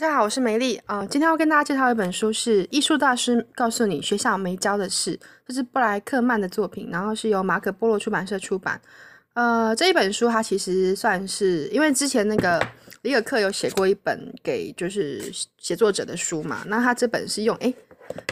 大家好，我是梅丽。啊、今天要跟大家介绍一本书，是《艺术大师告诉你学校没教的事》，这是布莱克曼的作品，然后是由马可波罗出版社出版。呃，这一本书它其实算是，因为之前那个里尔克有写过一本给就是写作者的书嘛，那他这本是用诶，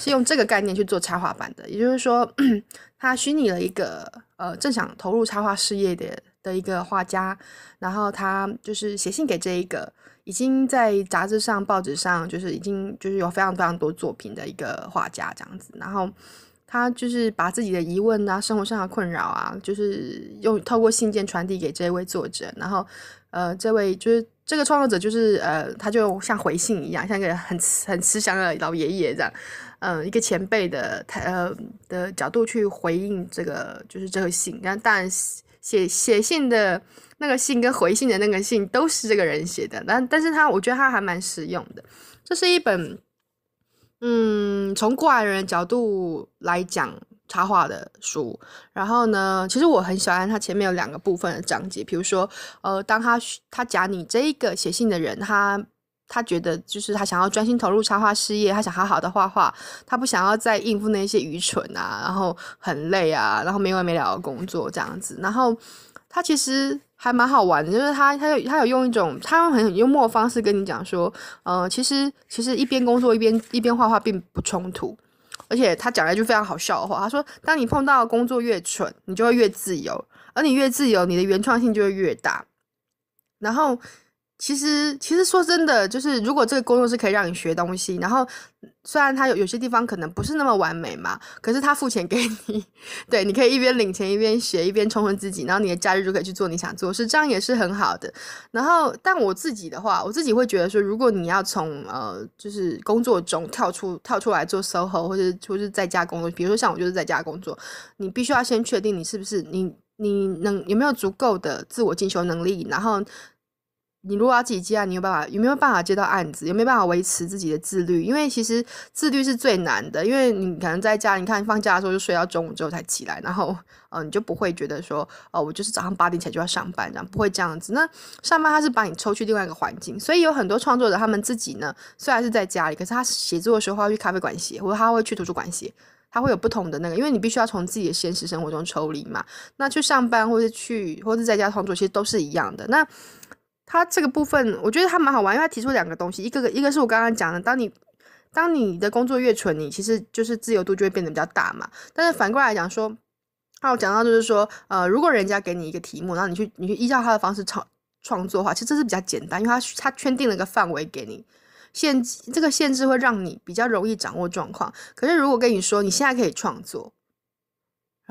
是用这个概念去做插画版的，也就是说，他虚拟了一个呃正想投入插画事业的的一个画家，然后他就是写信给这一个。已经在杂志上、报纸上，就是已经就是有非常非常多作品的一个画家这样子。然后他就是把自己的疑问啊、生活上的困扰啊，就是用透过信件传递给这位作者。然后呃，这位就是这个创作者，就是呃，他就像回信一样，像一个很很慈祥的老爷爷这样，嗯、一个前辈的他呃的角度去回应这个就是这个信。然后当然写写信的。那个信跟回信的那个信都是这个人写的，但但是他我觉得他还蛮实用的。这是一本，嗯，从过来人的角度来讲插画的书。然后呢，其实我很喜欢他前面有两个部分的章节，比如说，呃，当他他讲你这一个写信的人，他他觉得就是他想要专心投入插画事业，他想好好的画画，他不想要再应付那些愚蠢啊，然后很累啊，然后没完没了的工作这样子。然后他其实。还蛮好玩的，就是他，他有他有用一种他用很幽默的方式跟你讲说，呃，其实其实一边工作一边一边画画并不冲突，而且他讲了一句非常好笑的话，他说，当你碰到工作越蠢，你就会越自由，而你越自由，你的原创性就会越大，然后。其实，其实说真的，就是如果这个工作是可以让你学东西，然后虽然他有有些地方可能不是那么完美嘛，可是他付钱给你，对，你可以一边领钱一边学，一边充实自己，然后你的假日就可以去做你想做的事，这样也是很好的。然后，但我自己的话，我自己会觉得说，如果你要从呃，就是工作中跳出跳出来做 SOHO，或者或者在家工作，比如说像我就是在家工作，你必须要先确定你是不是你你能有没有足够的自我进修能力，然后。你如果要自己接案，你有办法有没有办法接到案子？有没有办法维持自己的自律？因为其实自律是最难的，因为你可能在家，你看放假的时候就睡到中午之后才起来，然后呃你就不会觉得说哦，我就是早上八点起来就要上班这样，不会这样子。那上班他是把你抽去另外一个环境，所以有很多创作者他们自己呢，虽然是在家里，可是他写作的时候他会去咖啡馆写，或者他会去图书馆写，他会有不同的那个，因为你必须要从自己的现实生活中抽离嘛。那去上班或者去或者在家创作，其实都是一样的。那他这个部分，我觉得他蛮好玩，因为他提出两个东西，一个一个是我刚刚讲的，当你当你的工作越蠢，你其实就是自由度就会变得比较大嘛。但是反过来讲说，他有讲到就是说，呃，如果人家给你一个题目，然后你去你去依照他的方式创创作的话，其实这是比较简单，因为他他圈定了一个范围给你，限制这个限制会让你比较容易掌握状况。可是如果跟你说你现在可以创作。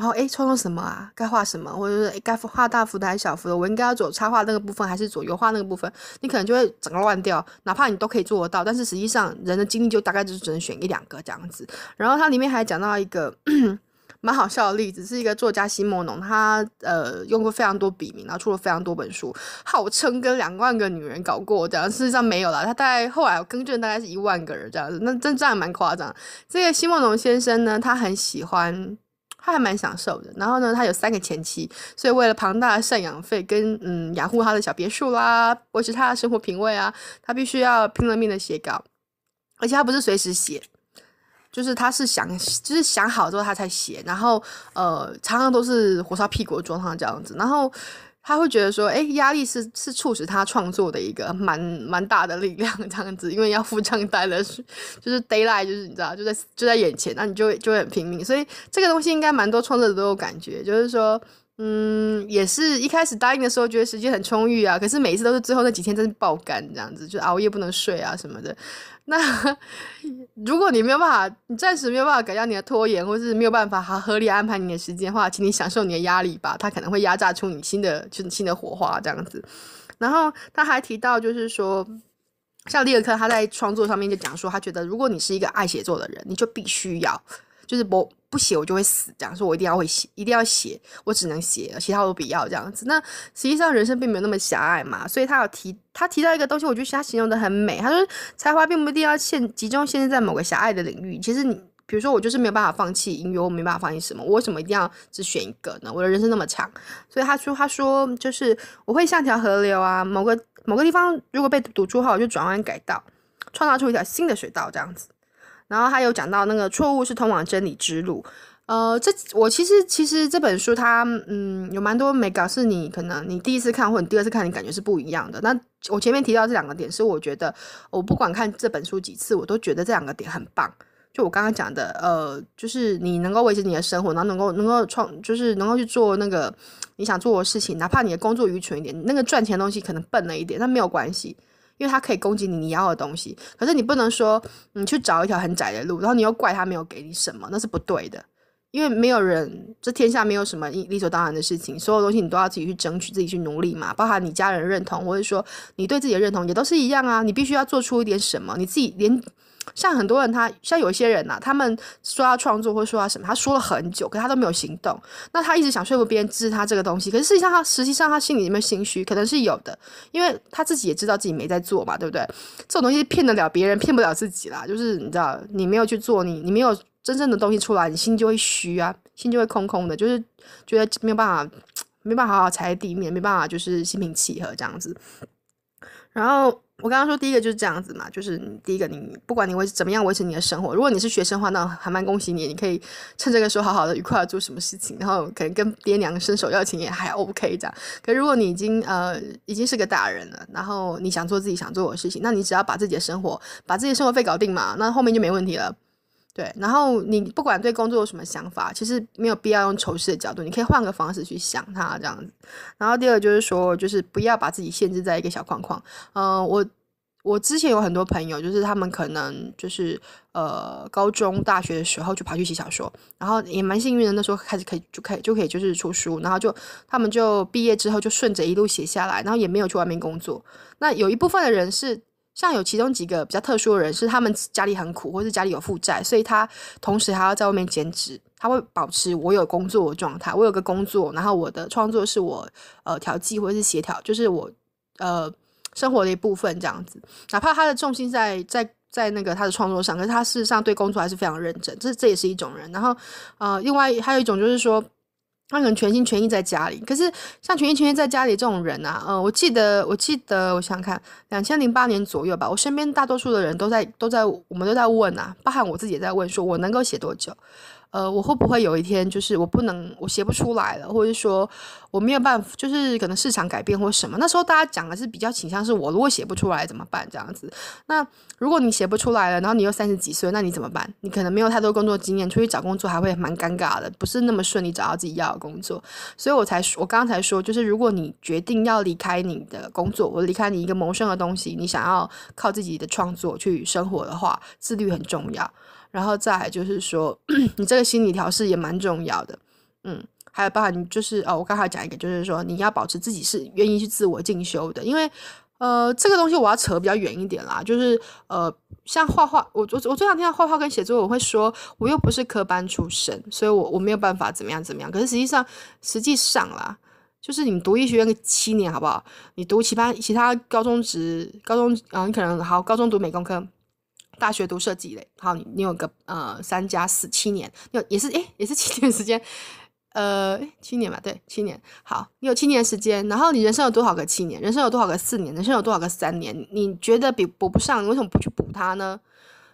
然后，诶，创作什么啊？该画什么？或者是该画大幅的还是小幅的？我应该要走插画那个部分，还是走油画那个部分？你可能就会整个乱掉。哪怕你都可以做得到，但是实际上人的精力就大概就是只能选一两个这样子。然后它里面还讲到一个 蛮好笑的例子，是一个作家西莫农，他呃用过非常多笔名，然后出了非常多本书，号称跟两万个女人搞过这样。事实上没有啦，他大概后来更正，大概是一万个人这样子。那真这样蛮夸张。这个西莫农先生呢，他很喜欢。他还蛮享受的，然后呢，他有三个前妻，所以为了庞大的赡养费跟嗯养护他的小别墅啦，维持他的生活品味啊，他必须要拼了命的写稿，而且他不是随时写，就是他是想就是想好之后他才写，然后呃常常都是火烧屁股的状态这样子，然后。他会觉得说，诶，压力是是促使他创作的一个蛮蛮大的力量，这样子，因为要付账单了，就是 deadline，就是你知道，就在就在眼前，那你就就会很拼命，所以这个东西应该蛮多创作者都有感觉，就是说。嗯，也是一开始答应的时候觉得时间很充裕啊，可是每一次都是最后那几天真是爆肝这样子，就熬夜不能睡啊什么的。那 如果你没有办法，你暂时没有办法改掉你的拖延，或是没有办法好合理安排你的时间的话，请你享受你的压力吧，它可能会压榨出你新的就是新的火花这样子。然后他还提到就是说，像里尔克他在创作上面就讲说，他觉得如果你是一个爱写作的人，你就必须要就是不。不写我就会死，这样说我一定要会写，一定要写，我只能写，其他我都不要这样子。那实际上人生并没有那么狭隘嘛，所以他有提，他提到一个东西，我觉得他形容的很美。他说才华并不一定要限集中限制在某个狭隘的领域。其实你比如说我就是没有办法放弃音乐，我没办法放弃什么，我为什么一定要只选一个呢？我的人生那么长，所以他说他说就是我会像条河流啊，某个某个地方如果被堵住后，我就转弯改道。创造出一条新的水道这样子。然后他有讲到那个错误是通往真理之路。呃，这我其实其实这本书它嗯有蛮多眉角，是你可能你第一次看或者你第二次看，你感觉是不一样的。那我前面提到这两个点，是我觉得我不管看这本书几次，我都觉得这两个点很棒。就我刚刚讲的，呃，就是你能够维持你的生活，然后能够能够创，就是能够去做那个你想做的事情，哪怕你的工作愚蠢一点，那个赚钱的东西可能笨了一点，那没有关系，因为他可以攻击你你要的东西。可是你不能说你去找一条很窄的路，然后你又怪他没有给你什么，那是不对的。因为没有人，这天下没有什么理所当然的事情，所有东西你都要自己去争取，自己去努力嘛。包含你家人认同，或者说你对自己的认同，也都是一样啊。你必须要做出一点什么，你自己连像很多人他，像有些人呐、他们说要创作或说要什么，他说了很久，可他都没有行动。那他一直想说服别人支持他这个东西，可是实际上他实际上他心里有没有心虚，可能是有的，因为他自己也知道自己没在做嘛，对不对？这种东西骗得了别人，骗不了自己啦。就是你知道，你没有去做，你你没有。真正的东西出来，你心就会虚啊，心就会空空的，就是觉得没有办法，没办法好好踩在地面，没办法就是心平气和这样子。然后我刚刚说第一个就是这样子嘛，就是第一个你不管你维怎么样维持你的生活，如果你是学生话，那还蛮恭喜你，你可以趁这个时候好好的愉快的做什么事情，然后可能跟爹娘伸手要钱也还 OK 这样。可如果你已经呃已经是个大人了，然后你想做自己想做的事情，那你只要把自己的生活把自己的生活费搞定嘛，那后面就没问题了。对，然后你不管对工作有什么想法，其实没有必要用仇视的角度，你可以换个方式去想它这样子。然后第二就是说，就是不要把自己限制在一个小框框。嗯、我我之前有很多朋友，就是他们可能就是呃高中、大学的时候就跑去写小说，然后也蛮幸运的，那时候开始可以就可以就可以就是出书，然后就他们就毕业之后就顺着一路写下来，然后也没有去外面工作。那有一部分的人是。像有其中几个比较特殊的人，是他们家里很苦，或是家里有负债，所以他同时还要在外面兼职。他会保持我有工作的状态，我有个工作，然后我的创作是我呃调剂或者是协调，就是我呃生活的一部分这样子。哪怕他的重心在在在那个他的创作上，可是他事实上对工作还是非常认真。这这也是一种人。然后呃，另外还有一种就是说。他可能全心全意在家里，可是像全心全意在家里这种人啊，嗯，我记得，我记得，我想想看，两千零八年左右吧，我身边大多数的人都在都在，我们都在问啊，包含我自己也在问，说我能够写多久？呃，我会不会有一天就是我不能，我写不出来了，或者说我没有办法，就是可能市场改变或什么？那时候大家讲的是比较倾向是我如果写不出来怎么办这样子。那如果你写不出来了，然后你又三十几岁，那你怎么办？你可能没有太多工作经验，出去找工作还会蛮尴尬的，不是那么顺利找到自己要的工作。所以我才说，我刚才说，就是如果你决定要离开你的工作，我离开你一个谋生的东西，你想要靠自己的创作去生活的话，自律很重要。然后再来就是说，你这个心理调试也蛮重要的，嗯，还有包含你就是哦，我刚才讲一个，就是说你要保持自己是愿意去自我进修的，因为呃，这个东西我要扯比较远一点啦，就是呃，像画画，我我我最想听到画画跟写作，我会说我又不是科班出身，所以我我没有办法怎么样怎么样。可是实际上，实际上啦，就是你读医学院个七年好不好？你读其他其他高中职高中，嗯，你可能好高中读美工科。大学读设计类，好，你你有个呃三加四七年，有也是诶，也是七年时间，呃七年吧，对，七年。好，你有七年时间，然后你人生有多少个七年？人生有多少个四年？人生有多少个三年？你觉得比补不上，你为什么不去补它呢？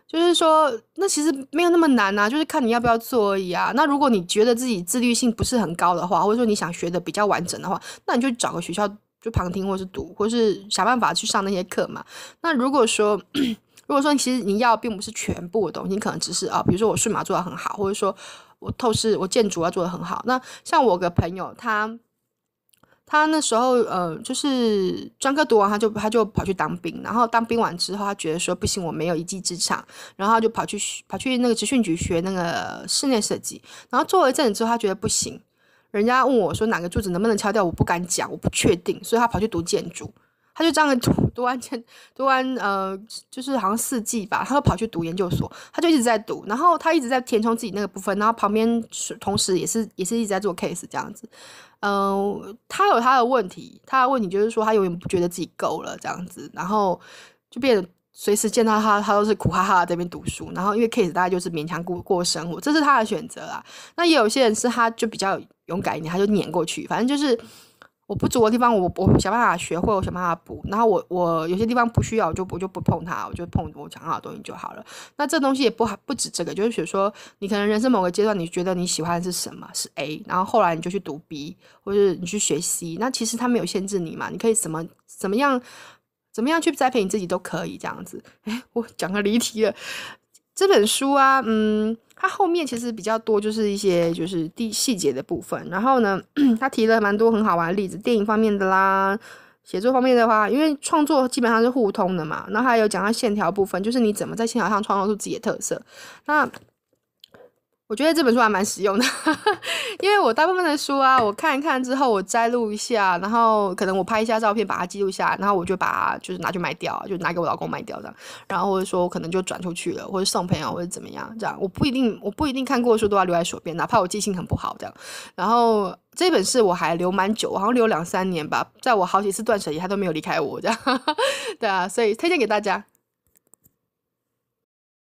就是说，那其实没有那么难啊，就是看你要不要做而已啊。那如果你觉得自己自律性不是很高的话，或者说你想学的比较完整的话，那你就找个学校就旁听，或是读，或是想办法去上那些课嘛。那如果说，如果说其实你要并不是全部的东西，你可能只是啊，比如说我数码做得很好，或者说我透视、我建筑要做得很好。那像我个朋友，他他那时候呃，就是专科读完，他就他就跑去当兵，然后当兵完之后，他觉得说不行，我没有一技之长，然后他就跑去跑去那个职训局学那个室内设计，然后做了一阵子之后，他觉得不行，人家问我说哪个柱子能不能敲掉，我不敢讲，我不确定，所以他跑去读建筑。他就这样读读完前读完呃，就是好像四季吧，他就跑去读研究所，他就一直在读，然后他一直在填充自己那个部分，然后旁边同时也是也是一直在做 case 这样子。嗯、他有他的问题，他的问题就是说他永远不觉得自己够了这样子，然后就变得随时见到他，他都是苦哈哈在这边读书，然后因为 case 大概就是勉强过过生活，这是他的选择啦。那也有些人是他就比较勇敢一点，他就碾过去，反正就是。我不足的地方我，我想办法学会，我想办法补。然后我我有些地方不需要，我就我就不碰它，我就碰我想要的东西就好了。那这东西也不不止这个，就是比如说，你可能人生某个阶段，你觉得你喜欢的是什么是 A，然后后来你就去读 B，或者你去学 C。那其实它没有限制你嘛，你可以怎么怎么样怎么样去栽培你自己都可以这样子。诶，我讲个离题了。这本书啊，嗯。它后面其实比较多，就是一些就是细细节的部分。然后呢，他提了蛮多很好玩的例子，电影方面的啦，写作方面的话，因为创作基本上是互通的嘛。然后还有讲到线条部分，就是你怎么在线条上创造出自己的特色。那我觉得这本书还蛮实用的，因为我大部分的书啊，我看一看之后，我摘录一下，然后可能我拍一下照片，把它记录下来，然后我就把它就是拿去卖掉，就拿给我老公卖掉这样，然后或者说我可能就转出去了，或者送朋友或者怎么样这样，我不一定我不一定看过的书都要留在手边，哪怕我记性很不好这样。然后这本是我还留蛮久，好像留两三年吧，在我好几次断舍离，它都没有离开我这样，对啊，所以推荐给大家。